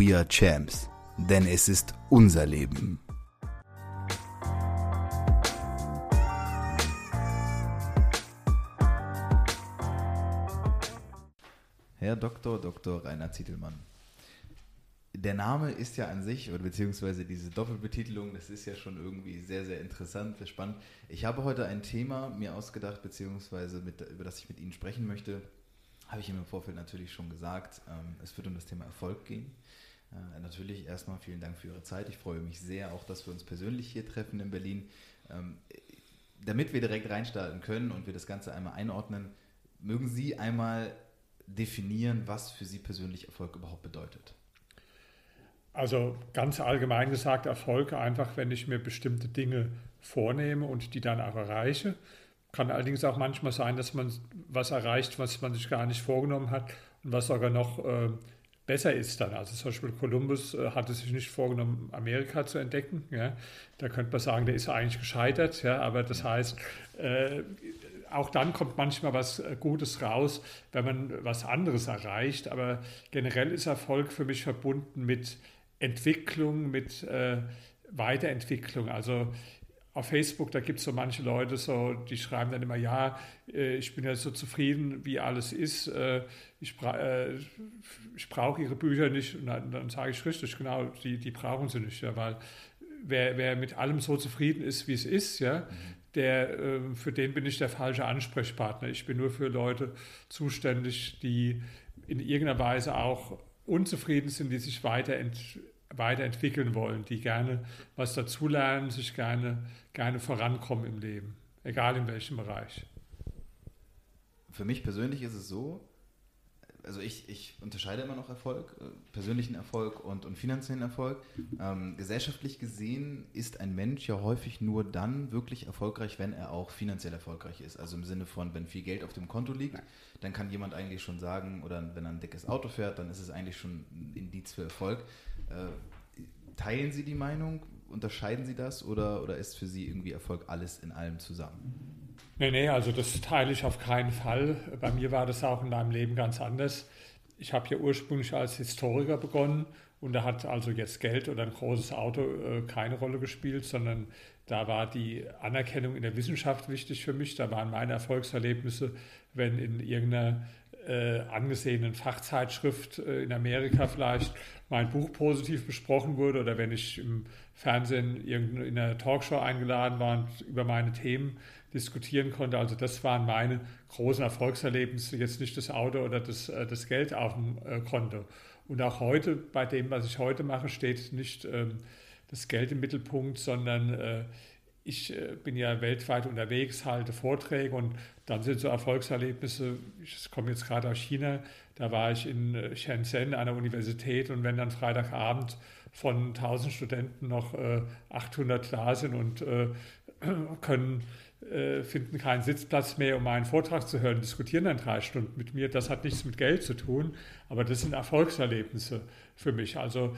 We are Champs, denn es ist unser Leben. Herr Dr. Dr. Rainer Zietelmann. Der Name ist ja an sich, oder beziehungsweise diese Doppelbetitelung, das ist ja schon irgendwie sehr, sehr interessant, sehr spannend. Ich habe heute ein Thema mir ausgedacht, beziehungsweise mit, über das ich mit Ihnen sprechen möchte. Habe ich Ihnen im Vorfeld natürlich schon gesagt. Ähm, es wird um das Thema Erfolg gehen. Äh, natürlich erstmal vielen Dank für Ihre Zeit. Ich freue mich sehr, auch dass wir uns persönlich hier treffen in Berlin. Ähm, damit wir direkt reinstarten können und wir das Ganze einmal einordnen, mögen Sie einmal definieren, was für Sie persönlich Erfolg überhaupt bedeutet? Also ganz allgemein gesagt, Erfolg einfach, wenn ich mir bestimmte Dinge vornehme und die dann auch erreiche. Kann allerdings auch manchmal sein, dass man was erreicht, was man sich gar nicht vorgenommen hat und was sogar noch äh, besser ist dann. Also zum Beispiel Kolumbus äh, hatte sich nicht vorgenommen, Amerika zu entdecken. Ja. Da könnte man sagen, der ist eigentlich gescheitert. Ja. Aber das heißt, äh, auch dann kommt manchmal was äh, Gutes raus, wenn man was anderes erreicht. Aber generell ist Erfolg für mich verbunden mit Entwicklung, mit äh, Weiterentwicklung. Also auf Facebook, da gibt es so manche Leute, so, die schreiben dann immer, ja, äh, ich bin ja so zufrieden, wie alles ist. Äh, ich, bra äh, ich brauche ihre Bücher nicht. Und dann, dann sage ich richtig, genau, die, die brauchen sie nicht, ja, weil wer, wer mit allem so zufrieden ist, wie es ist, ja, mhm der, ähm, für den bin ich der falsche Ansprechpartner. Ich bin nur für Leute zuständig, die in irgendeiner Weise auch unzufrieden sind, die sich weiterent, weiterentwickeln wollen, die gerne was dazulernen, sich gerne, gerne vorankommen im Leben, egal in welchem Bereich. Für mich persönlich ist es so, also ich, ich unterscheide immer noch Erfolg, äh, persönlichen Erfolg und, und finanziellen Erfolg. Ähm, gesellschaftlich gesehen ist ein Mensch ja häufig nur dann wirklich erfolgreich, wenn er auch finanziell erfolgreich ist. Also im Sinne von, wenn viel Geld auf dem Konto liegt, dann kann jemand eigentlich schon sagen, oder wenn er ein dickes Auto fährt, dann ist es eigentlich schon ein Indiz für Erfolg. Äh, teilen Sie die Meinung? Unterscheiden Sie das oder, oder ist für Sie irgendwie Erfolg alles in allem zusammen? Nee, nee, also das teile ich auf keinen Fall. Bei mir war das auch in meinem Leben ganz anders. Ich habe ja ursprünglich als Historiker begonnen und da hat also jetzt Geld oder ein großes Auto äh, keine Rolle gespielt, sondern da war die Anerkennung in der Wissenschaft wichtig für mich. Da waren meine Erfolgserlebnisse, wenn in irgendeiner äh, angesehenen Fachzeitschrift äh, in Amerika vielleicht mein Buch positiv besprochen wurde oder wenn ich im Fernsehen in einer Talkshow eingeladen war und über meine Themen diskutieren konnte. Also das waren meine großen Erfolgserlebnisse, jetzt nicht das Auto oder das, äh, das Geld auf dem äh, Konto. Und auch heute, bei dem, was ich heute mache, steht nicht ähm, das Geld im Mittelpunkt, sondern äh, ich bin ja weltweit unterwegs, halte Vorträge und dann sind so Erfolgserlebnisse, ich komme jetzt gerade aus China, da war ich in Shenzhen an der Universität und wenn dann Freitagabend von 1000 Studenten noch 800 da sind und können äh, finden keinen Sitzplatz mehr, um meinen Vortrag zu hören, diskutieren dann drei Stunden mit mir. Das hat nichts mit Geld zu tun, aber das sind Erfolgserlebnisse für mich. Also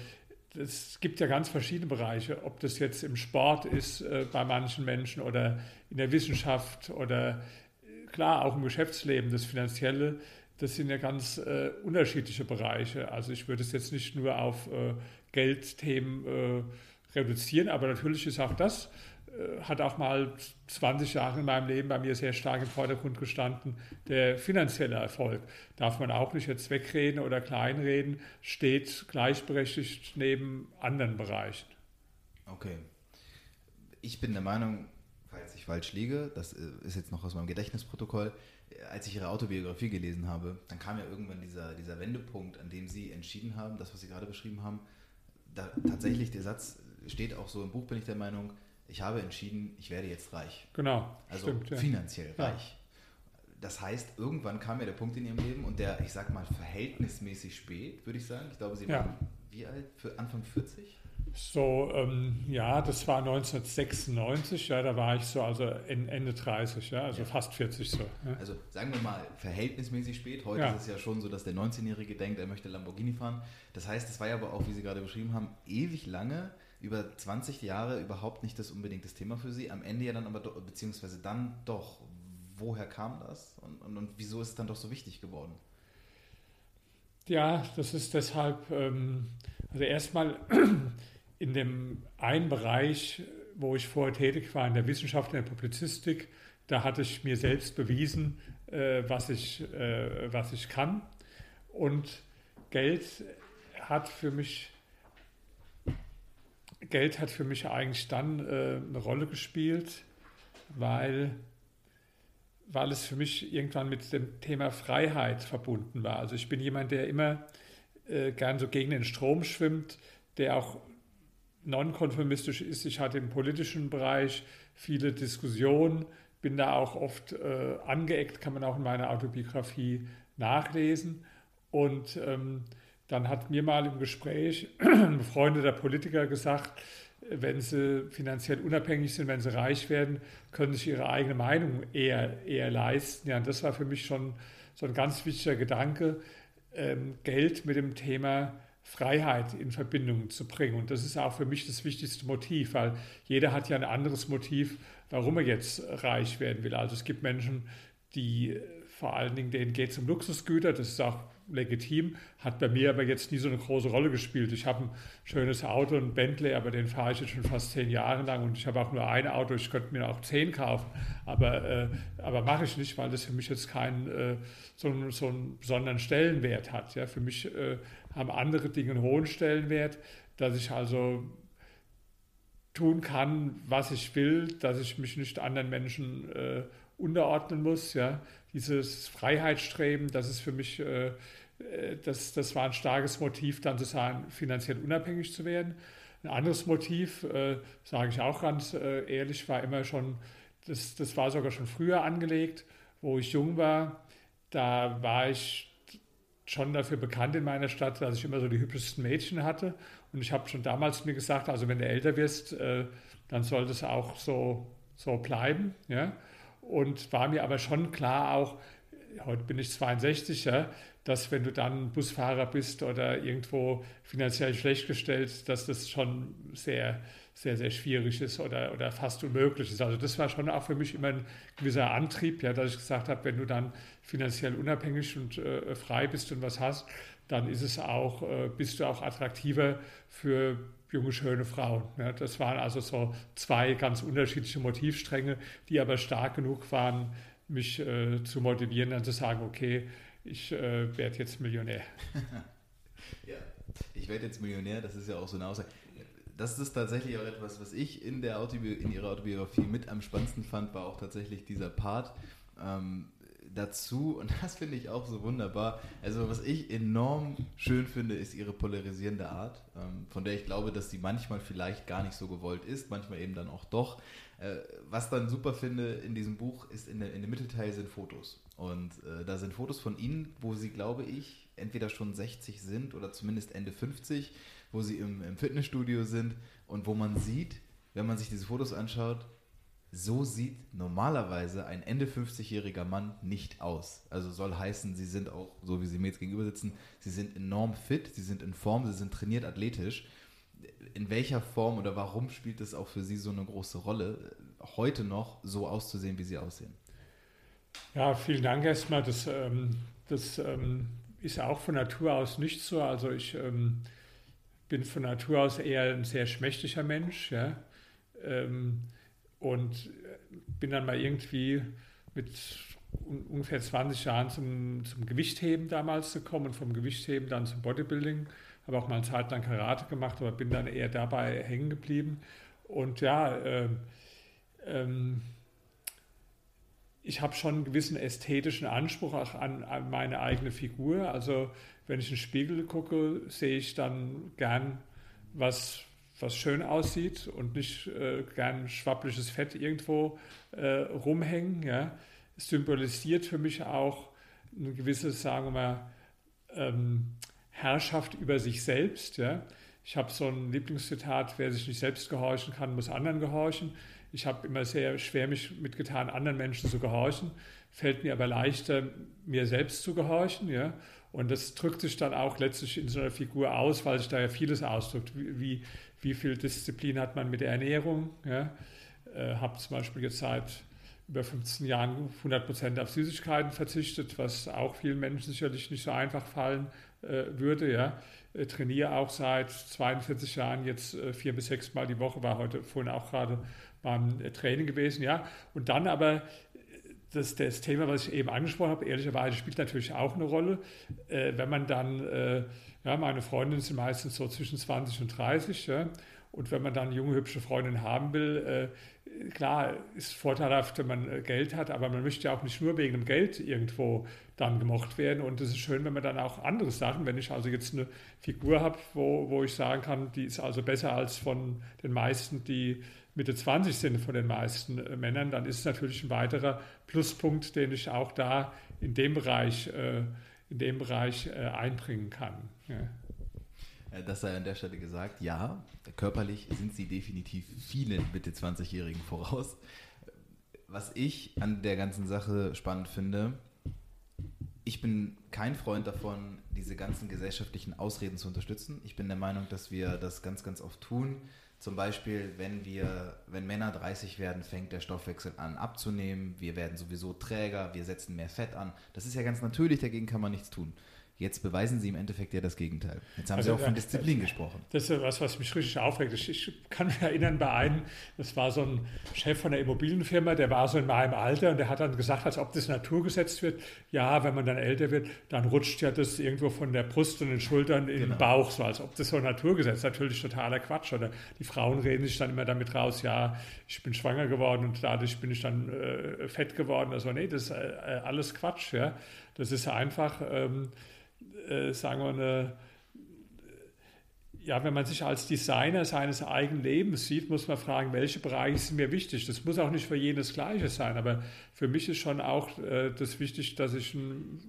es gibt ja ganz verschiedene Bereiche, ob das jetzt im Sport ist äh, bei manchen Menschen oder in der Wissenschaft oder äh, klar auch im Geschäftsleben, das Finanzielle. Das sind ja ganz äh, unterschiedliche Bereiche. Also ich würde es jetzt nicht nur auf äh, Geldthemen äh, reduzieren, aber natürlich ist auch das hat auch mal 20 Jahre in meinem Leben bei mir sehr stark im Vordergrund gestanden. Der finanzielle Erfolg darf man auch nicht jetzt wegreden oder kleinreden, steht gleichberechtigt neben anderen Bereichen. Okay. Ich bin der Meinung, falls ich falsch liege, das äh, ist jetzt noch aus meinem Gedächtnisprotokoll, äh, als ich Ihre Autobiografie gelesen habe, dann kam ja irgendwann dieser, dieser Wendepunkt, an dem Sie entschieden haben, das, was Sie gerade beschrieben haben, da, tatsächlich der Satz steht auch so im Buch, bin ich der Meinung, ich habe entschieden, ich werde jetzt reich. Genau. Also stimmt, ja. finanziell reich. Das heißt, irgendwann kam ja der Punkt in Ihrem Leben und der, ich sag mal, verhältnismäßig spät, würde ich sagen. Ich glaube, Sie waren wie alt? Für Anfang 40? So, ähm, ja, das war 1996, ja, da war ich so, also Ende 30, ja, also ja. fast 40 so. Ja. Also sagen wir mal, verhältnismäßig spät. Heute ja. ist es ja schon so, dass der 19-Jährige denkt, er möchte Lamborghini fahren. Das heißt, es war ja aber auch, wie Sie gerade beschrieben haben, ewig lange, über 20 Jahre überhaupt nicht das unbedingt das Thema für Sie. Am Ende ja dann aber, beziehungsweise dann doch. Woher kam das und, und, und wieso ist es dann doch so wichtig geworden? Ja, das ist deshalb, ähm, also erstmal in dem einen Bereich, wo ich vorher tätig war, in der Wissenschaft, in der Publizistik, da hatte ich mir selbst bewiesen, äh, was, ich, äh, was ich kann. Und Geld hat für mich, Geld hat für mich eigentlich dann äh, eine Rolle gespielt, weil, weil es für mich irgendwann mit dem Thema Freiheit verbunden war. Also ich bin jemand, der immer äh, gern so gegen den Strom schwimmt, der auch nonkonformistisch ist. Ich hatte im politischen Bereich viele Diskussionen, bin da auch oft äh, angeeckt, kann man auch in meiner Autobiografie nachlesen. Und ähm, dann hat mir mal im Gespräch ein befreundeter Politiker gesagt, wenn sie finanziell unabhängig sind, wenn sie reich werden, können sich ihre eigene Meinung eher, eher leisten. Ja, und das war für mich schon so ein ganz wichtiger Gedanke, ähm, Geld mit dem Thema Freiheit in Verbindung zu bringen. Und das ist auch für mich das wichtigste Motiv, weil jeder hat ja ein anderes Motiv, warum er jetzt reich werden will. Also es gibt Menschen, die vor allen Dingen, denen geht es um Luxusgüter, das ist auch legitim, hat bei mir aber jetzt nie so eine große Rolle gespielt. Ich habe ein schönes Auto, ein Bentley, aber den fahre ich jetzt schon fast zehn Jahre lang und ich habe auch nur ein Auto, ich könnte mir auch zehn kaufen, aber, äh, aber mache ich nicht, weil das für mich jetzt keinen äh, so, so einen besonderen Stellenwert hat. Ja? Für mich äh, haben andere Dinge einen hohen Stellenwert, dass ich also tun kann, was ich will, dass ich mich nicht anderen Menschen äh, unterordnen muss. Ja? Dieses Freiheitsstreben, das ist für mich, äh, äh, das, das war ein starkes Motiv, dann zu sagen, finanziell unabhängig zu werden. Ein anderes Motiv, äh, sage ich auch ganz äh, ehrlich, war immer schon, das, das war sogar schon früher angelegt, wo ich jung war. Da war ich schon dafür bekannt in meiner Stadt, dass ich immer so die hübschesten Mädchen hatte. Und ich habe schon damals mir gesagt, also wenn du älter wirst, äh, dann soll das auch so, so bleiben. Ja? Und war mir aber schon klar auch, heute bin ich 62, ja, dass wenn du dann Busfahrer bist oder irgendwo finanziell schlecht gestellt, dass das schon sehr, sehr, sehr schwierig ist oder, oder fast unmöglich ist. Also das war schon auch für mich immer ein gewisser Antrieb, ja, dass ich gesagt habe, wenn du dann finanziell unabhängig und äh, frei bist und was hast, dann ist es auch, äh, bist du auch attraktiver für junge, schöne Frauen. Ja, das waren also so zwei ganz unterschiedliche Motivstränge, die aber stark genug waren, mich äh, zu motivieren, dann zu sagen, okay, ich äh, werde jetzt Millionär. ja, ich werde jetzt Millionär, das ist ja auch so eine Aussage. Das ist tatsächlich auch etwas, was ich in, der Autobi in ihrer Autobiografie mit am spannendsten fand, war auch tatsächlich dieser Part. Ähm, dazu, und das finde ich auch so wunderbar, also was ich enorm schön finde, ist ihre polarisierende Art, ähm, von der ich glaube, dass sie manchmal vielleicht gar nicht so gewollt ist, manchmal eben dann auch doch. Äh, was dann super finde in diesem Buch ist, in, der, in dem Mittelteil sind Fotos. Und äh, da sind Fotos von ihnen, wo sie, glaube ich, entweder schon 60 sind oder zumindest Ende 50, wo sie im, im Fitnessstudio sind und wo man sieht, wenn man sich diese Fotos anschaut, so sieht normalerweise ein Ende 50-jähriger Mann nicht aus. Also soll heißen, sie sind auch, so wie sie mir jetzt gegenüber sitzen, sie sind enorm fit, sie sind in Form, sie sind trainiert athletisch. In welcher Form oder warum spielt es auch für Sie so eine große Rolle, heute noch so auszusehen, wie Sie aussehen? Ja, vielen Dank erstmal. Das, ähm, das ähm, ist auch von Natur aus nicht so. Also ich ähm, bin von Natur aus eher ein sehr schmächtiger Mensch. Ja? Ähm, und bin dann mal irgendwie mit ungefähr 20 Jahren zum, zum Gewichtheben damals gekommen und vom Gewichtheben dann zum Bodybuilding. Habe auch mal eine Zeit lang Karate gemacht, aber bin dann eher dabei hängen geblieben. Und ja, äh, ähm, ich habe schon einen gewissen ästhetischen Anspruch auch an, an, meine eigene Figur. Also wenn ich in den Spiegel gucke, sehe ich dann gern was, was schön aussieht und nicht äh, gern schwappliges Fett irgendwo äh, rumhängen. Ja. Symbolisiert für mich auch eine gewisse, sagen wir mal, ähm, Herrschaft über sich selbst. Ja. Ich habe so ein Lieblingszitat, wer sich nicht selbst gehorchen kann, muss anderen gehorchen. Ich habe immer sehr schwer mich mitgetan, anderen Menschen zu gehorchen. Fällt mir aber leichter, mir selbst zu gehorchen. Ja? Und das drückt sich dann auch letztlich in so einer Figur aus, weil sich da ja vieles ausdrückt. Wie, wie, viel Disziplin hat man mit der Ernährung? Ja? Äh, habe zum Beispiel jetzt seit über 15 Jahren 100 Prozent auf Süßigkeiten verzichtet, was auch vielen Menschen sicherlich nicht so einfach fallen äh, würde. Ja? Äh, trainiere auch seit 42 Jahren jetzt äh, vier bis sechs Mal die Woche, war heute vorhin auch gerade beim Training gewesen, ja. Und dann aber das, das Thema, was ich eben angesprochen habe, ehrlicherweise spielt natürlich auch eine Rolle. Äh, wenn man dann, äh, ja, meine Freundinnen sind meistens so zwischen 20 und 30, ja, und wenn man dann junge, hübsche Freundin haben will, äh, klar, ist vorteilhaft, wenn man äh, Geld hat, aber man möchte ja auch nicht nur wegen dem Geld irgendwo dann gemocht werden. Und es ist schön, wenn man dann auch andere Sachen, wenn ich also jetzt eine Figur habe, wo, wo ich sagen kann, die ist also besser als von den meisten, die Mitte 20 sind von den meisten äh, Männern, dann ist es natürlich ein weiterer Pluspunkt, den ich auch da in dem Bereich, äh, in dem Bereich äh, einbringen kann. Ja. Das sei an der Stelle gesagt, ja, körperlich sind sie definitiv vielen Mitte 20-Jährigen voraus. Was ich an der ganzen Sache spannend finde, ich bin kein Freund davon, diese ganzen gesellschaftlichen Ausreden zu unterstützen. Ich bin der Meinung, dass wir das ganz, ganz oft tun zum Beispiel, wenn wir, wenn Männer 30 werden, fängt der Stoffwechsel an abzunehmen. Wir werden sowieso träger, wir setzen mehr Fett an. Das ist ja ganz natürlich, dagegen kann man nichts tun. Jetzt beweisen Sie im Endeffekt ja das Gegenteil. Jetzt haben also, Sie auch von Disziplin das, gesprochen. Das ist was, was mich richtig aufregt. Ich, ich, kann mich erinnern, bei einem, das war so ein Chef von der Immobilienfirma, der war so in meinem Alter und der hat dann gesagt, als ob das naturgesetzt wird, ja, wenn man dann älter wird, dann rutscht ja das irgendwo von der Brust und den Schultern in genau. den Bauch, so als ob das so naturgesetzt ist. Natürlich totaler Quatsch. Oder die Frauen reden sich dann immer damit raus, ja, ich bin schwanger geworden und dadurch bin ich dann äh, fett geworden. Also nee, das ist äh, alles Quatsch. Ja. Das ist einfach... Ähm, äh, sagen wir, eine, ja, wenn man sich als Designer seines eigenen Lebens sieht, muss man fragen, welche Bereiche sind mir wichtig. Das muss auch nicht für jeden das Gleiche sein, aber für mich ist schon auch äh, das wichtig, dass ich einen,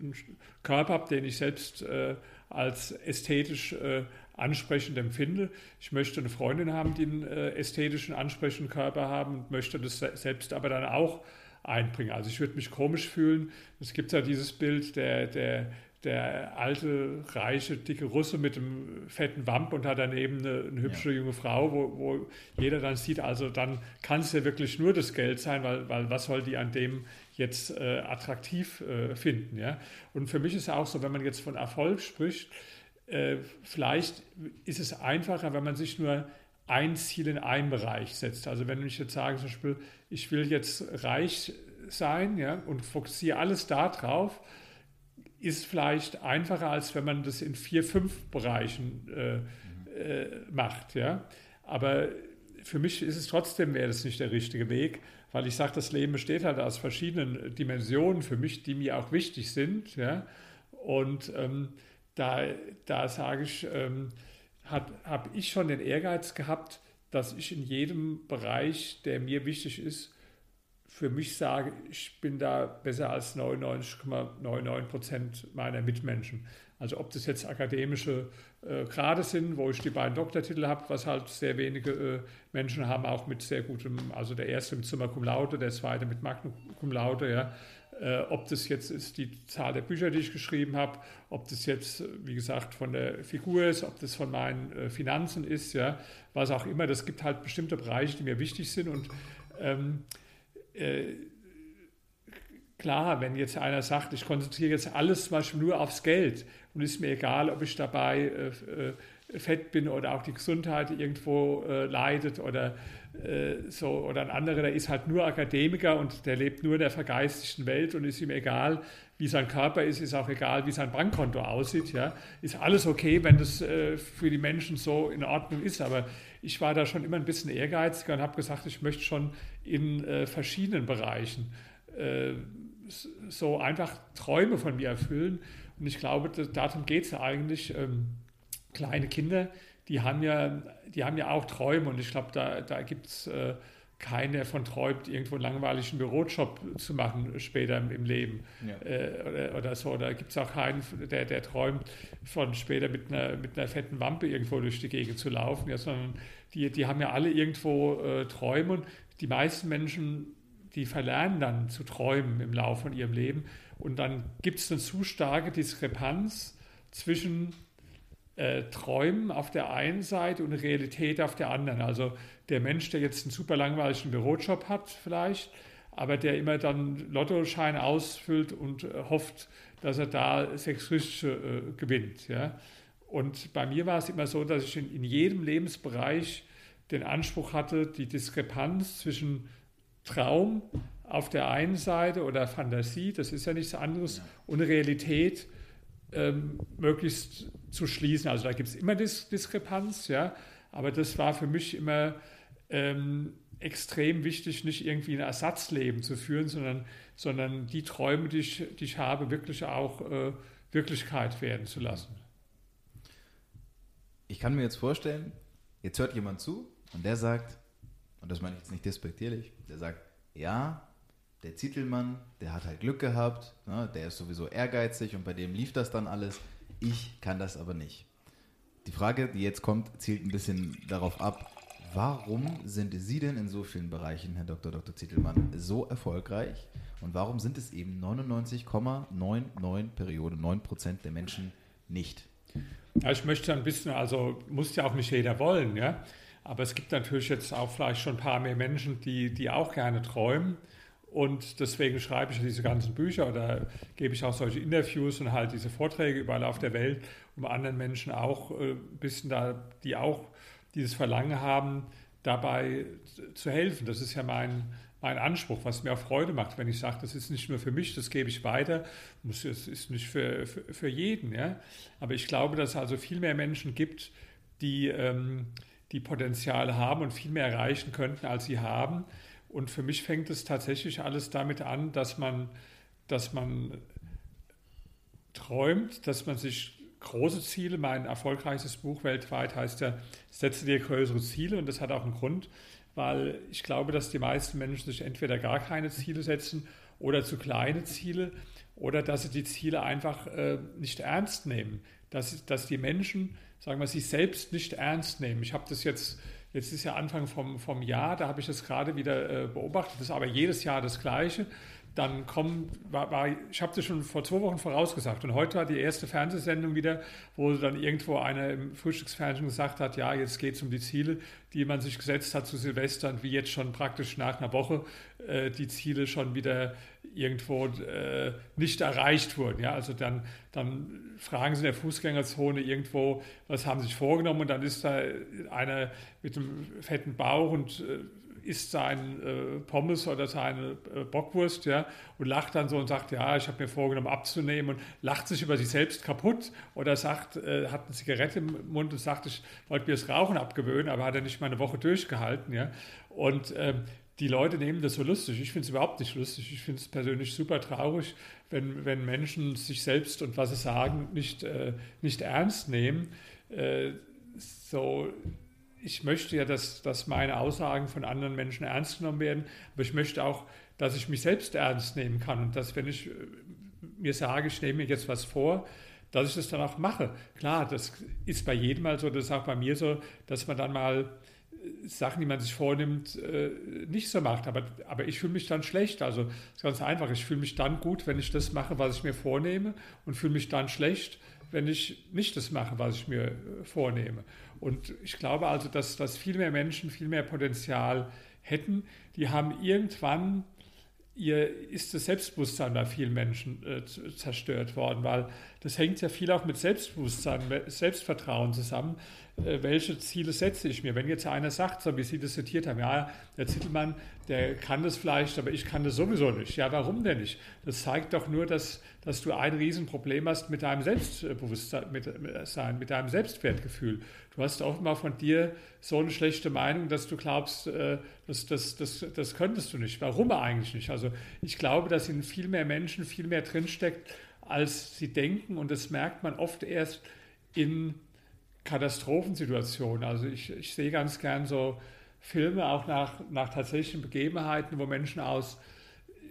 einen Körper habe, den ich selbst äh, als ästhetisch äh, ansprechend empfinde. Ich möchte eine Freundin haben, die einen äh, ästhetischen, ansprechenden Körper haben und möchte das selbst aber dann auch einbringen. Also ich würde mich komisch fühlen. Es gibt ja dieses Bild der, der der alte, reiche, dicke Russe mit dem fetten Wamp und hat daneben eine, eine hübsche ja. junge Frau, wo, wo, jeder dann sieht, also dann kann es ja wirklich nur das Geld sein, weil, weil was soll die an dem jetzt äh, attraktiv äh, finden. Ja? Und für mich ist es auch so, wenn man jetzt von Erfolg spricht, äh, vielleicht ist es einfacher, wenn man sich nur ein Ziel in einem Bereich setzt. Also wenn ich jetzt sage zum Beispiel, ich will jetzt reich sein ja, und fokussiere alles darauf, ist vielleicht einfacher, als wenn man das in vier, fünf Bereichen äh, äh, macht. Ja? Aber für mich ist es trotzdem, wäre das nicht der richtige Weg, weil ich sage, das Leben besteht halt aus verschiedenen Dimensionen für mich, die mir auch wichtig sind. Ja? Und ähm, da, da sage ich, ähm, habe ich schon den Ehrgeiz gehabt, dass ich in jedem Bereich, der mir wichtig ist, für mich sage, ich bin da besser als 99,99 Prozent meiner Mitmenschen. Also ob das jetzt akademische äh, Grade sind, wo ich die beiden Doktortitel habe, was halt sehr wenige äh, Menschen haben, auch mit sehr gutem, also der erste mit Summa Cum Laude, der zweite mit Magna Cum Laude, ja. Äh, ob das jetzt ist die Zahl der Bücher, die ich geschrieben habe, ob das jetzt, wie gesagt, von der Figur ist, ob das von meinen äh, Finanzen ist, ja, was auch immer. Das gibt halt bestimmte Bereiche, die mir wichtig sind und ähm, äh, klar, wenn jetzt einer sagt, ich konzentriere jetzt alles zum Beispiel nur aufs Geld und ist mir egal, ob ich dabei äh, fett bin oder auch die Gesundheit irgendwo äh, leidet oder äh, so oder ein anderer, der ist halt nur Akademiker und der lebt nur in der vergeistigten Welt und ist ihm egal, wie sein Körper ist, ist auch egal, wie sein Bankkonto aussieht. Ja, ist alles okay, wenn das äh, für die Menschen so in Ordnung ist. Aber ich war da schon immer ein bisschen ehrgeiziger und habe gesagt, ich möchte schon in äh, verschiedenen Bereichen äh, so einfach Träume von mir erfüllen. Und ich glaube, darum geht es ja eigentlich. Ähm, kleine Kinder, die haben ja, die haben ja auch Träume und ich glaube, da, da gibt es äh, keiner davon träumt, irgendwo einen langweiligen Bürojob zu machen später im, im Leben ja. äh, oder, oder, so. Da gibt es auch keinen, der, der träumt, von später mit einer, mit einer fetten Wampe irgendwo durch die Gegend zu laufen, ja, sondern die, die haben ja alle irgendwo äh, Träume und die meisten Menschen, die verlernen dann zu träumen im Laufe von ihrem Leben und dann gibt es eine zu starke Diskrepanz zwischen äh, Träumen auf der einen Seite und Realität auf der anderen. Also der Mensch, der jetzt einen super langweiligen Bürojob hat vielleicht, aber der immer dann Lottoscheine ausfüllt und äh, hofft, dass er da sechs Richtige äh, gewinnt. Ja? Und bei mir war es immer so, dass ich in, in, jedem Lebensbereich den Anspruch hatte, die Diskrepanz zwischen Traum auf der einen Seite oder Fantasie, das ist ja nichts anderes, und Realität ähm, möglichst zu schließen. Also da gibt es immer Dis Diskrepanz, ja, aber das war für mich immer ähm, extrem wichtig, nicht irgendwie ein Ersatzleben zu führen, sondern, sondern die Träume, die ich, die ich habe, wirklich auch äh, Wirklichkeit werden zu lassen. Ich kann mir jetzt vorstellen, jetzt hört jemand zu und der sagt, und das meine ich jetzt nicht despektierlich, der sagt, ja, der Zitelmann, der hat halt Glück gehabt, ne, der ist sowieso ehrgeizig und bei dem lief das dann alles. Ich kann das aber nicht. Die Frage, die jetzt kommt, zielt ein bisschen darauf ab, warum sind Sie denn in so vielen Bereichen, Herr Dr. Dr. Zitelmann, so erfolgreich? Und warum sind es eben 99,99 Periode, 9 Prozent der Menschen nicht? Ja, ich möchte ein bisschen, also muss ja auch nicht jeder wollen, ja. Aber es gibt natürlich jetzt auch vielleicht schon ein paar mehr Menschen, die, die auch gerne träumen. Und deswegen schreibe ich diese ganzen Bücher oder gebe ich auch solche Interviews und halt diese Vorträge überall auf der Welt, um anderen Menschen auch ein äh, bisschen da, die auch dieses Verlangen haben, dabei zu helfen. Das ist ja mein, mein Anspruch, was mir auch Freude macht, wenn ich sage, das ist nicht nur für mich, das gebe ich weiter, es ist nicht für, für, für jeden. Ja? Aber ich glaube, dass es also viel mehr Menschen gibt, die, ähm, die Potenzial haben und viel mehr erreichen könnten, als sie haben. Und für mich fängt es tatsächlich alles damit an, dass man, dass man träumt, dass man sich große Ziele, mein erfolgreichstes Buch weltweit heißt ja, setze dir größere Ziele und das hat auch einen Grund, weil ich glaube, dass die meisten Menschen sich entweder gar keine Ziele setzen oder zu kleine Ziele oder dass sie die Ziele einfach äh, nicht ernst nehmen, dass, dass die Menschen, sagen wir, sich selbst nicht ernst nehmen. Ich habe das jetzt Jetzt ist ja Anfang vom, vom Jahr, da habe ich das gerade wieder äh, beobachtet. Das ist aber jedes Jahr das Gleiche. Dann kommen, war, war, ich habe das schon vor zwei Wochen vorausgesagt. Und heute war die erste Fernsehsendung wieder, wo dann irgendwo einer im Frühstücksfernsehen gesagt hat, ja, jetzt geht es um die Ziele, die man sich gesetzt hat zu Silvester und wie jetzt schon praktisch nach einer Woche äh, die Ziele schon wieder irgendwo äh, nicht erreicht wurden. Ja, also dann, dann fragen sie in der Fußgängerzone irgendwo, was haben sie sich vorgenommen und dann ist da einer mit einem fetten Bauch und äh, isst sein äh, Pommes oder seine äh, Bockwurst ja, und lacht dann so und sagt, ja, ich habe mir vorgenommen abzunehmen und lacht sich über sich selbst kaputt oder sagt, äh, hat eine Zigarette im Mund und sagt, ich wollte mir das Rauchen abgewöhnen, aber hat er nicht mal eine Woche durchgehalten. Ja. Und ähm, die Leute nehmen das so lustig. Ich finde es überhaupt nicht lustig. Ich finde es persönlich super traurig, wenn, wenn Menschen sich selbst und was sie sagen nicht, äh, nicht ernst nehmen. Äh, so, ich möchte ja, dass, dass meine Aussagen von anderen Menschen ernst genommen werden, aber ich möchte auch, dass ich mich selbst ernst nehmen kann und dass, wenn ich äh, mir sage, ich nehme mir jetzt was vor, dass ich das dann auch mache. Klar, das ist bei jedem mal so, das ist auch bei mir so, dass man dann mal Sachen, die man sich vornimmt, äh, nicht so macht. Aber, aber ich fühle mich dann schlecht. Also es ist ganz einfach. Ich fühle mich dann gut, wenn ich das mache, was ich mir vornehme und fühle mich dann schlecht, wenn ich nicht das mache, was ich mir äh, vornehme. Und ich glaube also, dass, dass viel mehr Menschen viel mehr Potenzial hätten. Die haben irgendwann ihr ist das Selbstbewusstsein bei vielen Menschen äh, zerstört worden, weil das hängt ja viel auch mit Selbstbewusstsein, Selbstvertrauen zusammen. Äh, welche Ziele setze ich mir? Wenn jetzt einer sagt, so wie Sie das zitiert haben, ja, der Zittelmann, der kann das vielleicht, aber ich kann das sowieso nicht. Ja, warum denn nicht? Das zeigt doch nur, dass, dass du ein Riesenproblem hast mit deinem Selbstbewusstsein, mit, deinem Selbstwertgefühl. Du hast offenbar von dir so eine schlechte Meinung, dass du glaubst, äh, das, das, das, das könntest du nicht. Warum eigentlich nicht? Also ich glaube, dass in viel mehr Menschen viel mehr drinsteckt, als sie denken und das merkt man oft erst in Katastrophensituationen. Also ich, ich sehe ganz gern so Filme auch nach, nach tatsächlichen Begebenheiten, wo Menschen aus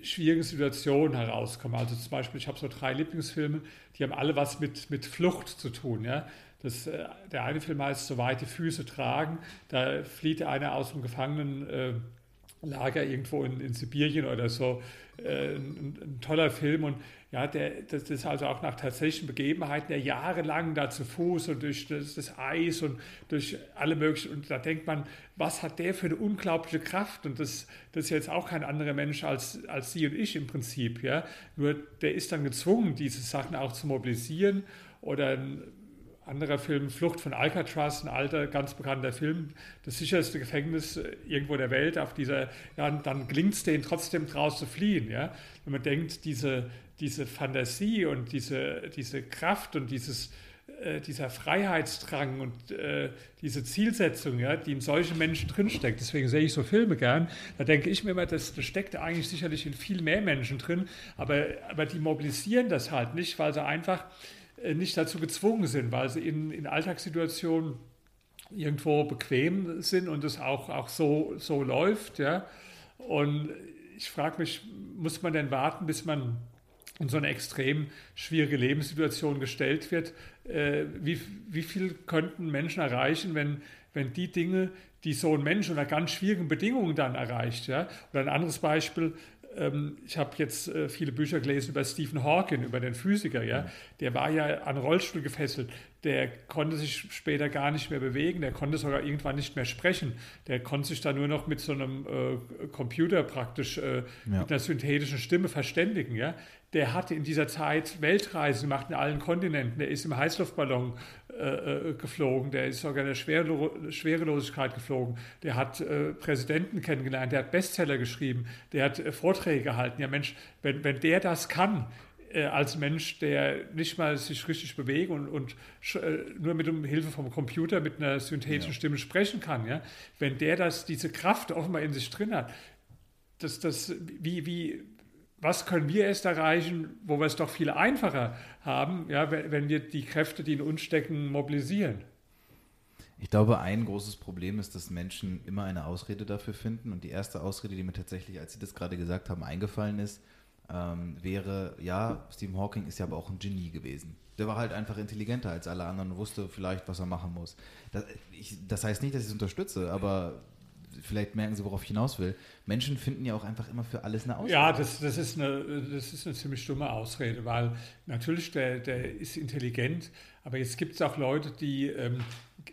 schwierigen Situationen herauskommen. Also zum Beispiel, ich habe so drei Lieblingsfilme, die haben alle was mit, mit Flucht zu tun. Ja? Das, äh, der eine Film heißt So weit die Füße tragen. Da flieht einer aus dem Gefangenenlager äh, irgendwo in, in Sibirien oder so. Äh, ein, ein, toller Film und ja, der, das ist also auch nach tatsächlichen Begebenheiten, der jahrelang da zu Fuß und durch das, das, Eis und durch alle möglichen, und da denkt man, was hat der für eine unglaubliche Kraft? Und das, das ist jetzt auch kein anderer Mensch als, als Sie und ich im Prinzip, ja. Nur der ist dann gezwungen, diese Sachen auch zu mobilisieren oder ein anderer Film, Flucht von Alcatraz, ein alter, ganz bekannter Film, das sicherste Gefängnis äh, irgendwo der Welt, auf dieser, ja, dann gelingt es denen trotzdem draus zu fliehen, ja. Wenn man denkt, diese, diese Fantasie und diese, diese Kraft und dieses, äh, dieser Freiheitsdrang und äh, diese Zielsetzung, ja, die in solchen Menschen drinsteckt. Deswegen sehe ich so Filme gern. Da denke ich mir immer, das, das steckt eigentlich sicherlich in viel mehr Menschen drin, aber, aber die mobilisieren das halt nicht, weil sie einfach äh, nicht dazu gezwungen sind, weil sie in, in Alltagssituationen irgendwo bequem sind und es auch, auch so, so läuft. Ja. Und ich frage mich, muss man denn warten, bis man in so eine extrem schwierige Lebenssituation gestellt wird, äh, wie, wie viel könnten Menschen erreichen, wenn, wenn die Dinge, die so ein Mensch unter ganz schwierigen Bedingungen dann erreicht. Ja? Oder ein anderes Beispiel, ich habe jetzt äh, viele Bücher gelesen über Stephen Hawking, über den Physiker, ja. Der war ja an Rollstuhl gefesselt. Der konnte sich später gar nicht mehr bewegen, der konnte sogar irgendwann nicht mehr sprechen. Der konnte sich dann nur noch mit so einem äh, Computer praktisch äh, ja. mit einer synthetischen Stimme verständigen, ja der hatte in dieser Zeit Weltreisen gemacht in allen Kontinenten. Der ist im Heißluftballon äh, äh, geflogen, der ist sogar in der Schwerelo Schwerelosigkeit geflogen. Der hat äh, Präsidenten kennengelernt, der hat Bestseller geschrieben, der hat äh, Vorträge gehalten. Ja Mensch, wenn, wenn der das kann, als Mensch, der nicht mal sich richtig bewegt und, und nur mit Hilfe vom Computer mit einer synthetischen ja. Stimme sprechen kann, ja, wenn der das, diese Kraft offenbar in sich drin hat, das, das, wie, wie, was können wir erst erreichen, wo wir es doch viel einfacher haben, ja, wenn wir die Kräfte, die in uns stecken, mobilisieren? Ich glaube, ein großes Problem ist, dass Menschen immer eine Ausrede dafür finden. Und die erste Ausrede, die mir tatsächlich, als Sie das gerade gesagt haben, eingefallen ist, ähm, wäre, ja, Stephen Hawking ist ja aber auch ein Genie gewesen. Der war halt einfach intelligenter als alle anderen und wusste vielleicht, was er machen muss. Das, ich, das heißt nicht, dass ich es unterstütze, aber vielleicht merken Sie, worauf ich hinaus will. Menschen finden ja auch einfach immer für alles eine Ausrede. Ja, das, das, ist, eine, das ist eine ziemlich dumme Ausrede, weil natürlich der, der ist intelligent, aber jetzt gibt es auch Leute, die, ähm,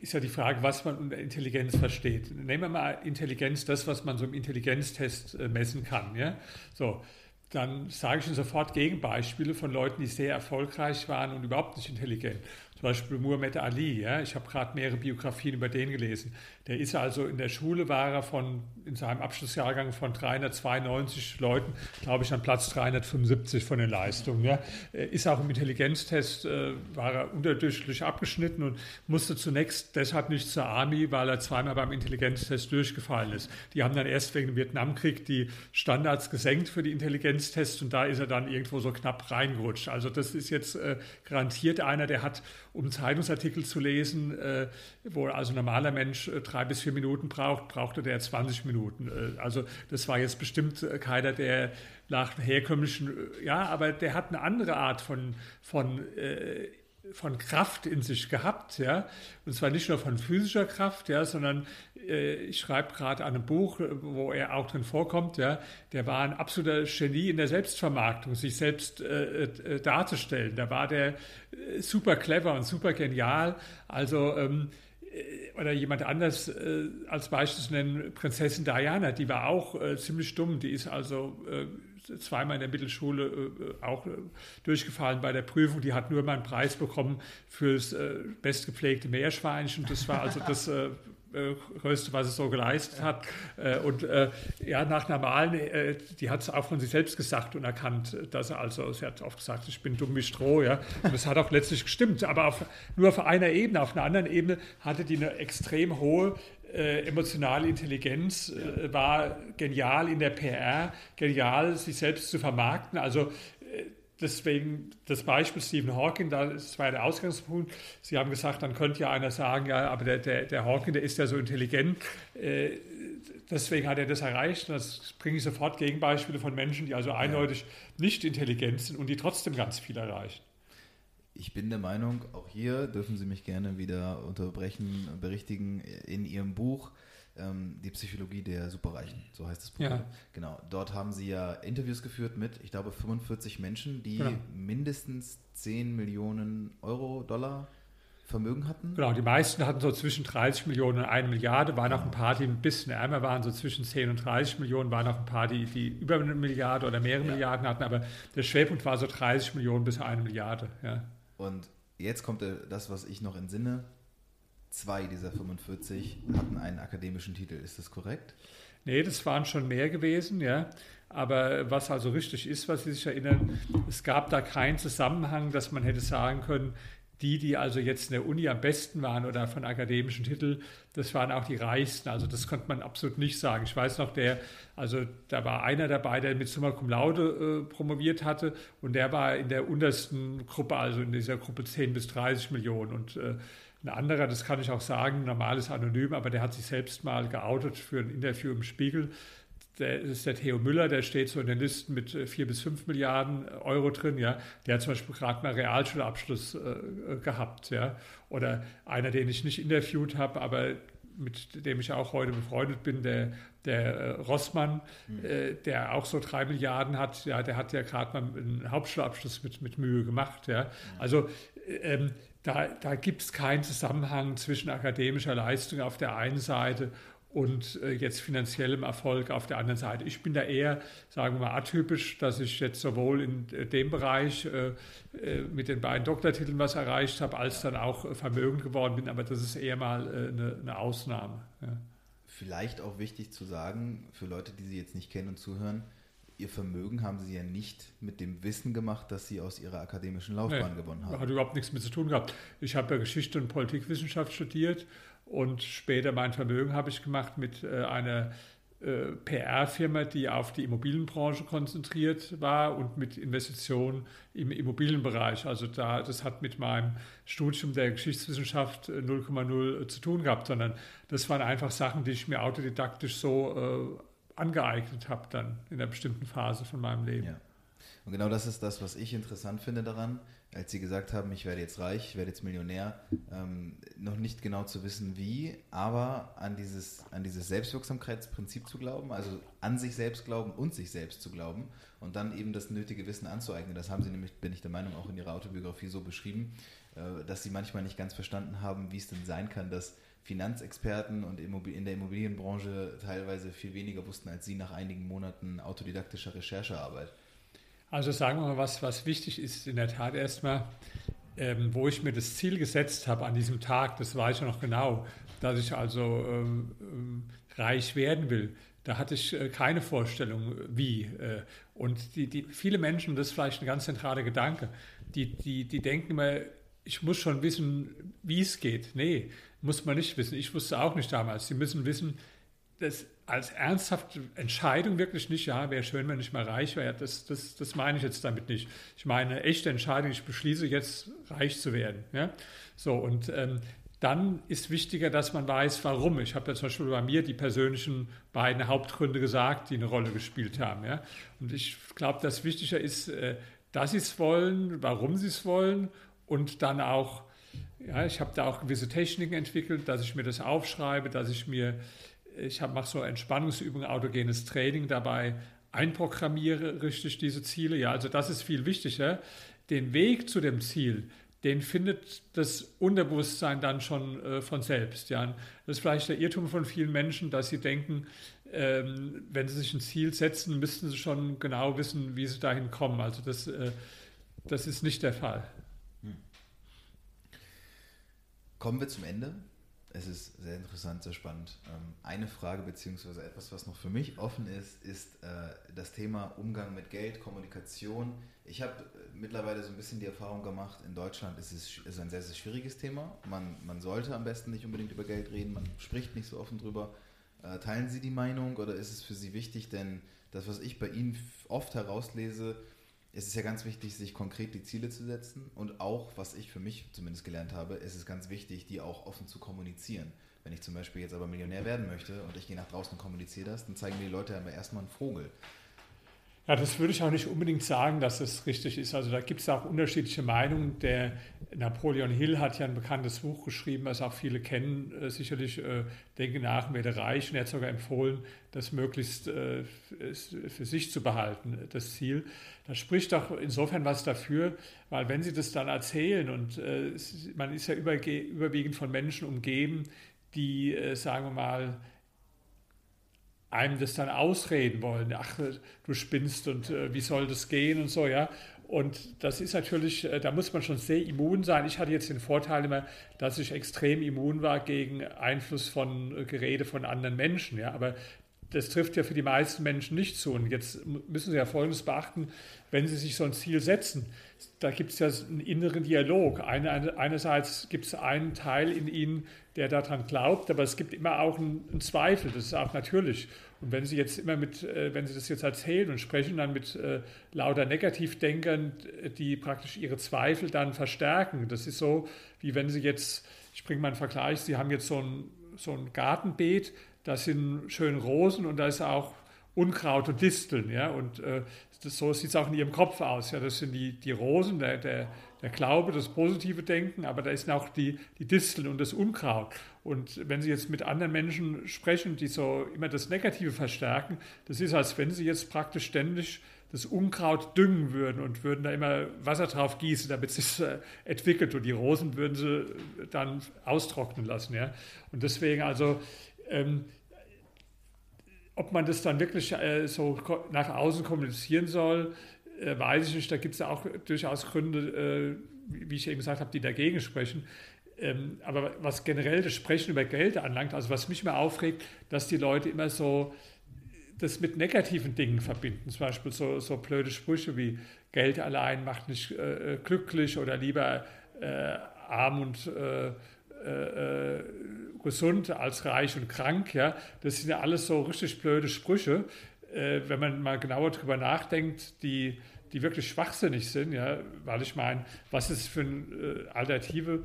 ist ja die Frage, was man unter Intelligenz versteht. Nehmen wir mal Intelligenz, das, was man so im Intelligenztest äh, messen kann. Ja? So, dann sage ich Ihnen sofort Gegenbeispiele von Leuten, die sehr erfolgreich waren und überhaupt nicht intelligent. Zum Beispiel Muhammad Ali, ja, ich habe gerade mehrere Biografien über den gelesen. Der ist also in der Schule, war er von, in seinem Abschlussjahrgang von 392 Leuten, glaube ich, an Platz 375 von den Leistungen. Ja. Ist auch im Intelligenztest, äh, war er unterdurchschnittlich abgeschnitten und musste zunächst deshalb nicht zur Army, weil er zweimal beim Intelligenztest durchgefallen ist. Die haben dann erst wegen dem Vietnamkrieg die Standards gesenkt für die Intelligenztests und da ist er dann irgendwo so knapp reingerutscht. Also das ist jetzt äh, garantiert einer, der hat um Zeitungsartikel zu lesen, äh, wo also normaler Mensch äh, drei bis vier Minuten braucht, brauchte der 20 Minuten. Äh, also das war jetzt bestimmt äh, keiner, der nach herkömmlichen, äh, ja, aber der hat eine andere Art von, von von Kraft in sich gehabt, ja, und zwar nicht nur von physischer Kraft, ja, sondern ich schreibe gerade an einem Buch, wo er auch drin vorkommt, ja, der war ein absoluter Genie in der Selbstvermarktung, sich selbst äh, äh, darzustellen. Da war der super clever und super genial. Also ähm, oder jemand anders äh, als Beispiel zu nennen, Prinzessin Diana, die war auch äh, ziemlich dumm. Die ist also äh, zweimal in der Mittelschule äh, auch äh, durchgefallen bei der Prüfung. Die hat nur mal einen Preis bekommen fürs äh, bestgepflegte Meerschweinchen. Das war also das äh, größte, was es so geleistet hat. Äh, und äh, ja, nach normalen, die hat es auch von sich selbst gesagt und erkannt, dass er also, sie hat oft gesagt, ich bin dumm wie Stroh, ja. Und das hat auch letztlich gestimmt. Aber auf, nur auf einer Ebene, auf einer anderen Ebene hatte die eine extrem hohe äh, emotionale Intelligenz, äh, war genial in der PR, genial, sich selbst zu vermarkten. Also deswegen das Beispiel Stephen Hawking, das war der Ausgangspunkt. Sie haben gesagt, dann könnte ja einer sagen, ja, aber der, der, der Hawking, der ist ja so intelligent, äh, deswegen hat er das erreicht. Und das bringe ich sofort Gegenbeispiele von Menschen, die also eindeutig nicht intelligent sind und die trotzdem ganz viel erreichen. Ich bin der Meinung, auch hier dürfen Sie mich gerne wieder unterbrechen, berichtigen, in Ihrem Buch ähm, die Psychologie der Superreichen, so heißt das Buch. Ja. Genau, dort haben sie ja Interviews geführt mit, ich glaube, 45 Menschen, die genau. mindestens 10 Millionen Euro, Dollar Vermögen hatten. Genau, die meisten hatten so zwischen 30 Millionen und 1 Milliarde, waren auch ein paar, die ein bisschen ärmer waren, so zwischen 10 und 30 Millionen, waren auch ein paar, die, die über eine Milliarde oder mehrere ja. Milliarden hatten, aber der Schwerpunkt war so 30 Millionen bis 1 Milliarde. Ja. Und jetzt kommt das, was ich noch entsinne, zwei dieser 45 hatten einen akademischen Titel. Ist das korrekt? Nee, das waren schon mehr gewesen, ja. Aber was also richtig ist, was Sie sich erinnern, es gab da keinen Zusammenhang, dass man hätte sagen können, die, die also jetzt in der Uni am besten waren oder von akademischen Titel, das waren auch die reichsten. Also das konnte man absolut nicht sagen. Ich weiß noch, der, also da war einer dabei, der mit Summa Cum Laude äh, promoviert hatte und der war in der untersten Gruppe, also in dieser Gruppe 10 bis 30 Millionen und äh, ein anderer, das kann ich auch sagen, normales Anonym, aber der hat sich selbst mal geoutet für ein Interview im Spiegel. Der ist der Theo Müller, der steht so in den Listen mit äh, vier bis fünf Milliarden Euro drin. Ja, der hat zum Beispiel gerade mal Realschulabschluss äh, gehabt. Ja, oder einer, den ich nicht interviewt habe, aber mit dem ich auch heute befreundet bin, der, der äh, Rossmann, mhm. äh, der auch so drei Milliarden hat, ja, der hat ja gerade mal einen Hauptschulabschluss mit, mit Mühe gemacht. Ja. Mhm. Also ähm, da, da gibt es keinen Zusammenhang zwischen akademischer Leistung auf der einen Seite und äh, jetzt finanziellem Erfolg auf der anderen Seite. Ich bin da eher, sagen wir mal, atypisch, dass ich jetzt sowohl in äh, dem Bereich äh, äh, mit den beiden Doktortiteln was erreicht habe, als dann auch vermögend geworden bin, aber das ist eher mal äh, eine, eine, Ausnahme. Ja. Vielleicht auch wichtig zu sagen, für Leute, die Sie jetzt nicht kennen und zuhören, Ihr Vermögen haben Sie ja nicht mit dem Wissen gemacht, das Sie aus Ihrer akademischen Laufbahn nee, gewonnen haben. Hat überhaupt nichts mit zu tun gehabt. Ich habe ja Geschichte und Politikwissenschaft studiert und später mein Vermögen habe ich gemacht mit äh, einer äh, PR-Firma, die auf die Immobilienbranche konzentriert war und mit Investitionen im Immobilienbereich. Also da, das hat mit meinem Studium der Geschichtswissenschaft 0,0 äh, zu tun gehabt, sondern das waren einfach Sachen, die ich mir autodidaktisch so angeeignet habe dann in einer bestimmten Phase von meinem Leben. Ja. Und genau das ist das, was ich interessant finde daran, als Sie gesagt haben, ich werde jetzt reich, ich werde jetzt Millionär, ähm, noch nicht genau zu wissen wie, aber an dieses, an dieses Selbstwirksamkeitsprinzip zu glauben, also an sich selbst glauben und sich selbst zu glauben und dann eben das nötige Wissen anzueignen. Das haben Sie nämlich, bin ich der Meinung, auch in Ihrer Autobiografie so beschrieben, äh, dass Sie manchmal nicht ganz verstanden haben, wie es denn sein kann, dass Finanzexperten und in der Immobilienbranche teilweise viel weniger wussten als Sie nach einigen Monaten autodidaktischer Recherchearbeit. Also sagen wir mal, was, was wichtig ist in der Tat erstmal, ähm, wo ich mir das Ziel gesetzt habe an diesem Tag, das weiß ich noch genau, dass ich also ähm, ähm, reich werden will. Da hatte ich äh, keine Vorstellung, wie. Äh, und die, die, viele Menschen, das ist vielleicht ein ganz zentraler Gedanke, die, die, die denken immer, ich muss schon wissen, wie es geht. Nee, muss man nicht wissen. Ich wusste auch nicht damals. Sie müssen wissen, dass als ernsthafte Entscheidung wirklich nicht, ja, wäre schön, wenn ich mal reich wäre. Das, das, das meine ich jetzt damit nicht. Ich meine eine echte Entscheidung, ich beschließe jetzt reich zu werden. Ja? So, und ähm, dann ist wichtiger, dass man weiß, warum. Ich habe ja zum Beispiel bei mir die persönlichen beiden Hauptgründe gesagt, die eine Rolle gespielt haben. Ja? Und ich glaube, dass wichtiger ist, äh, dass sie es wollen, warum sie es wollen und dann auch ja, ich habe da auch gewisse Techniken entwickelt, dass ich mir das aufschreibe, dass ich mir, ich mache so Entspannungsübungen, autogenes Training dabei, einprogrammiere richtig diese Ziele. Ja, also das ist viel wichtiger. Den Weg zu dem Ziel, den findet das Unterbewusstsein dann schon äh, von selbst. Ja. Das ist vielleicht der Irrtum von vielen Menschen, dass sie denken, ähm, wenn sie sich ein Ziel setzen, müssten sie schon genau wissen, wie sie dahin kommen. Also das, äh, das ist nicht der Fall. Kommen wir zum Ende. Es ist sehr interessant, sehr spannend. Ähm, eine Frage beziehungsweise etwas, was noch für mich offen ist, ist äh, das Thema Umgang mit Geld, Kommunikation. Ich habe äh, mittlerweile so ein bisschen die Erfahrung gemacht, in Deutschland ist es ist ein sehr, sehr schwieriges Thema. Man, man sollte am besten nicht unbedingt über Geld reden, man spricht nicht so offen drüber. Äh, teilen Sie die Meinung oder ist es für Sie wichtig? Denn das, was ich bei Ihnen oft herauslese, es ist ja ganz wichtig, sich konkret die Ziele zu setzen und auch, was ich für mich zumindest gelernt habe, ist es ganz wichtig, die auch offen zu kommunizieren. Wenn ich zum Beispiel jetzt aber Millionär werden möchte und ich gehe nach draußen und kommuniziere das, dann zeigen die Leute aber erstmal einen Vogel. Ja, das würde ich auch nicht unbedingt sagen, dass es richtig ist. Also da gibt es auch unterschiedliche Meinungen. Der Napoleon Hill hat ja ein bekanntes Buch geschrieben, was auch viele kennen, äh, sicherlich äh, Denke nach, werde reich. Und er hat sogar empfohlen, das möglichst äh, für sich zu behalten, das Ziel. Das spricht doch insofern was dafür, weil wenn Sie das dann erzählen und äh, man ist ja überwiegend von Menschen umgeben, die, äh, sagen wir mal, einem das dann ausreden wollen. Ach, du spinnst und äh, wie soll das gehen und so, ja. Und das ist natürlich, äh, da muss man schon sehr immun sein. Ich hatte jetzt den Vorteil immer, dass ich extrem immun war gegen Einfluss von äh, Gerede von anderen Menschen, ja. Aber das trifft ja für die meisten Menschen nicht zu. Und jetzt müssen Sie ja Folgendes beachten, wenn Sie sich so ein Ziel setzen, da gibt es ja einen inneren Dialog. Eine, einerseits gibt es einen Teil in Ihnen, der daran glaubt, aber es gibt immer auch einen, einen, Zweifel, das ist auch natürlich. Und wenn Sie jetzt immer mit, äh, wenn Sie das jetzt erzählen und sprechen dann mit äh, lauter Negativdenkern, die praktisch ihre Zweifel dann verstärken, das ist so, wie wenn Sie jetzt, ich bringe mal einen Vergleich, Sie haben jetzt so ein, so ein Gartenbeet, da sind schön Rosen und da ist auch Unkraut und Disteln. Ja? Und äh, das, so sieht es auch in ihrem Kopf aus. Ja? Das sind die, die Rosen, der, der, der Glaube, das positive Denken, aber da ist auch die, die Disteln und das Unkraut. Und wenn Sie jetzt mit anderen Menschen sprechen, die so immer das Negative verstärken, das ist, als wenn Sie jetzt praktisch ständig das Unkraut düngen würden und würden da immer Wasser drauf gießen, damit es sich äh, entwickelt. Und die Rosen würden Sie dann austrocknen lassen. Ja? Und deswegen also ähm, ob man das dann wirklich äh, so nach außen kommunizieren soll, äh, weiß ich nicht. Da gibt es ja auch durchaus Gründe, äh, wie ich eben gesagt habe, die dagegen sprechen. Ähm, aber was generell das Sprechen über Geld anlangt, also was mich immer aufregt, dass die Leute immer so das mit negativen Dingen verbinden. Zum Beispiel so, so blöde Sprüche wie Geld allein macht nicht äh, glücklich oder lieber äh, arm und äh, äh, gesund als reich und krank. Ja? Das sind ja alles so richtig blöde Sprüche. Äh, wenn man mal genauer darüber nachdenkt, die, die wirklich schwachsinnig sind, ja? weil ich meine, was ist für eine äh, Alternative?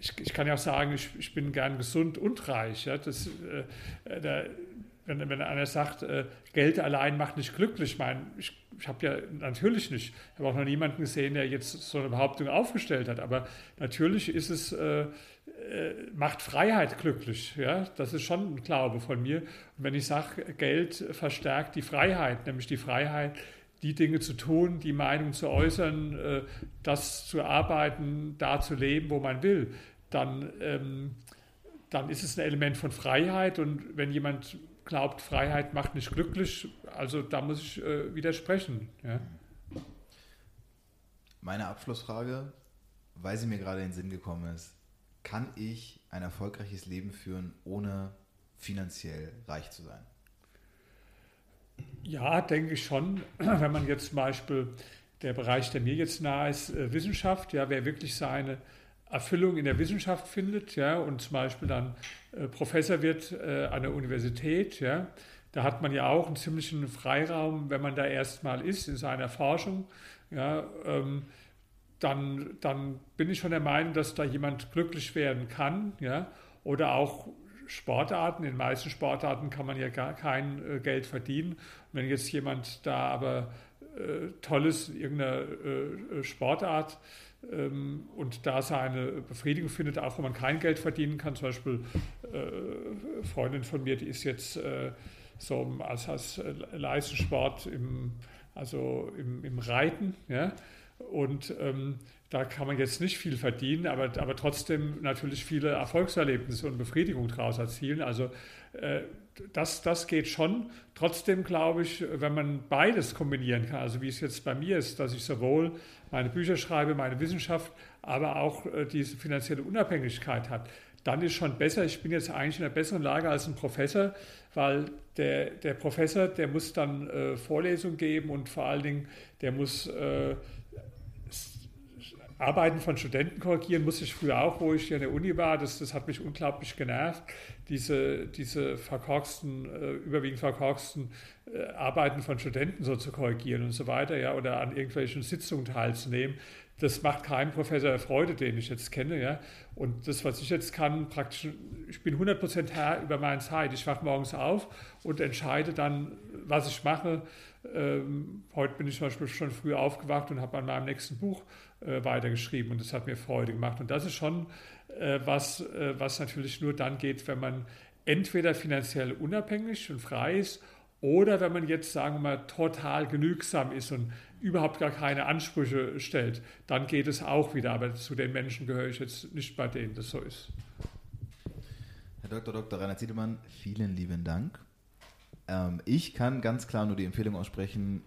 Ich, ich, kann ja auch sagen, ich, ich bin gern gesund und reich. Ja? Das, äh, da, wenn, wenn einer sagt, äh, Geld allein macht nicht glücklich, ich ich, ich habe ja natürlich nicht, ich habe auch noch niemanden gesehen, der jetzt so eine Behauptung aufgestellt hat, aber natürlich ist es, äh, äh, macht Freiheit glücklich. Ja? Das ist schon ein Glaube von mir. Und wenn ich sage, Geld verstärkt die Freiheit, nämlich die Freiheit, die Dinge zu tun, die Meinung zu äußern, äh, das zu arbeiten, da zu leben, wo man will, dann, ähm, dann ist es ein Element von Freiheit. Und wenn jemand glaubt, Freiheit macht nicht glücklich, also da muss ich äh, widersprechen. Ja? Meine Abschlussfrage, weil sie mir gerade in den Sinn gekommen ist, kann ich ein erfolgreiches Leben führen, ohne finanziell reich zu sein? Ja, denke ich schon. Wenn man jetzt zum Beispiel der Bereich, der mir jetzt nahe ist, äh, Wissenschaft, ja, wer wirklich seine Erfüllung in der Wissenschaft findet, ja, und zum Beispiel dann äh, Professor wird äh, an der Universität, ja, da hat man ja auch einen ziemlichen Freiraum, wenn man da erstmal ist in seiner Forschung, ja, ähm, dann, dann bin ich schon der Meinung, dass da jemand glücklich werden kann. Ja? Oder auch Sportarten. In den meisten Sportarten kann man ja gar kein äh, Geld verdienen. wenn jetzt jemand da aber äh, tolles irgendeine äh, Sportart ähm, und da seine Befriedigung findet, auch wenn man kein Geld verdienen kann, zum Beispiel äh, Freundin von mir, die ist jetzt äh, so als, als Leistungssport im, also im, im Reiten, ja, Und ähm, da kann man jetzt nicht viel verdienen, aber, aber trotzdem natürlich viele Erfolgserlebnisse und Befriedigung daraus erzielen. Also äh, das, das geht schon. Trotzdem glaube ich, wenn man beides kombinieren kann, also wie es jetzt bei mir ist, dass ich sowohl meine Bücher schreibe, meine Wissenschaft, aber auch äh, diese finanzielle Unabhängigkeit hat, dann ist schon besser. Ich bin jetzt eigentlich in einer besseren Lage als ein Professor, weil der, der Professor, der muss dann äh, Vorlesungen geben und vor allen Dingen, der muss äh, Arbeiten von Studenten korrigieren musste ich früher auch, wo ich hier an der Uni war. Das, das hat mich unglaublich genervt, diese, diese verkorksten, äh, überwiegend verkorksten äh, Arbeiten von Studenten so zu korrigieren und so weiter, ja, oder an irgendwelchen Sitzungen teilzunehmen. Das macht keinem Professor Freude, den ich jetzt kenne, ja. Und das, was ich jetzt kann, praktisch, ich bin 100% Herr über meine Zeit. Ich wache morgens auf und entscheide dann, was ich mache. Ähm, heute bin ich zum Beispiel schon früh aufgewacht und habe an meinem nächsten Buch äh, weitergeschrieben und das hat mir Freude gemacht. Und das ist schon äh, was, äh, was natürlich nur dann geht, wenn man entweder finanziell unabhängig und frei ist oder wenn man jetzt, sagen wir mal, total genügsam ist und überhaupt gar keine Ansprüche stellt, dann geht es auch wieder. Aber zu den Menschen gehöre ich jetzt nicht bei denen das so ist. Herr Dr. Dr. Rainer Ziedemann, vielen lieben Dank. Ähm, ich kann ganz klar nur die Empfehlung aussprechen,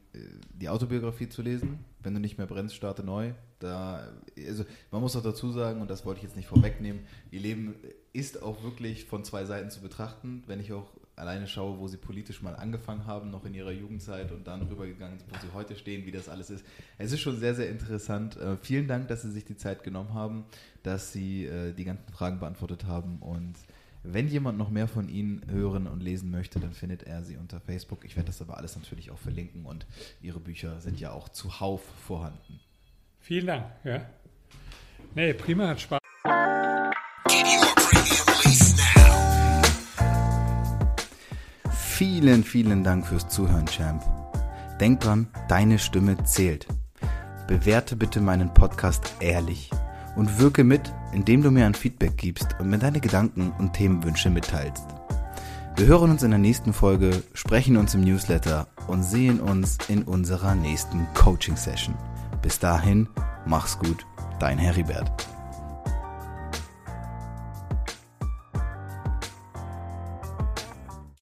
die Autobiografie zu lesen. Wenn du nicht mehr brennst, starte neu. Da, also man muss auch dazu sagen, und das wollte ich jetzt nicht vorwegnehmen, ihr Leben ist auch wirklich von zwei Seiten zu betrachten. Wenn ich auch alleine schaue, wo sie politisch mal angefangen haben, noch in ihrer Jugendzeit und dann rübergegangen sind, wo sie heute stehen, wie das alles ist. Es ist schon sehr, sehr interessant. Äh, vielen Dank, dass Sie sich die Zeit genommen haben, dass Sie äh, die ganzen Fragen beantwortet haben und wenn jemand noch mehr von Ihnen hören und lesen möchte, dann findet er sie unter Facebook. Ich werde das aber alles natürlich auch verlinken und Ihre Bücher sind ja auch zuhauf vorhanden. Vielen Dank. Ja. Nee, prima, hat Spaß. Vielen, vielen Dank fürs Zuhören, Champ. Denk dran, deine Stimme zählt. Bewerte bitte meinen Podcast ehrlich und wirke mit, indem du mir ein Feedback gibst und mir deine Gedanken und Themenwünsche mitteilst. Wir hören uns in der nächsten Folge, sprechen uns im Newsletter und sehen uns in unserer nächsten Coaching-Session. Bis dahin, mach's gut, dein Heribert.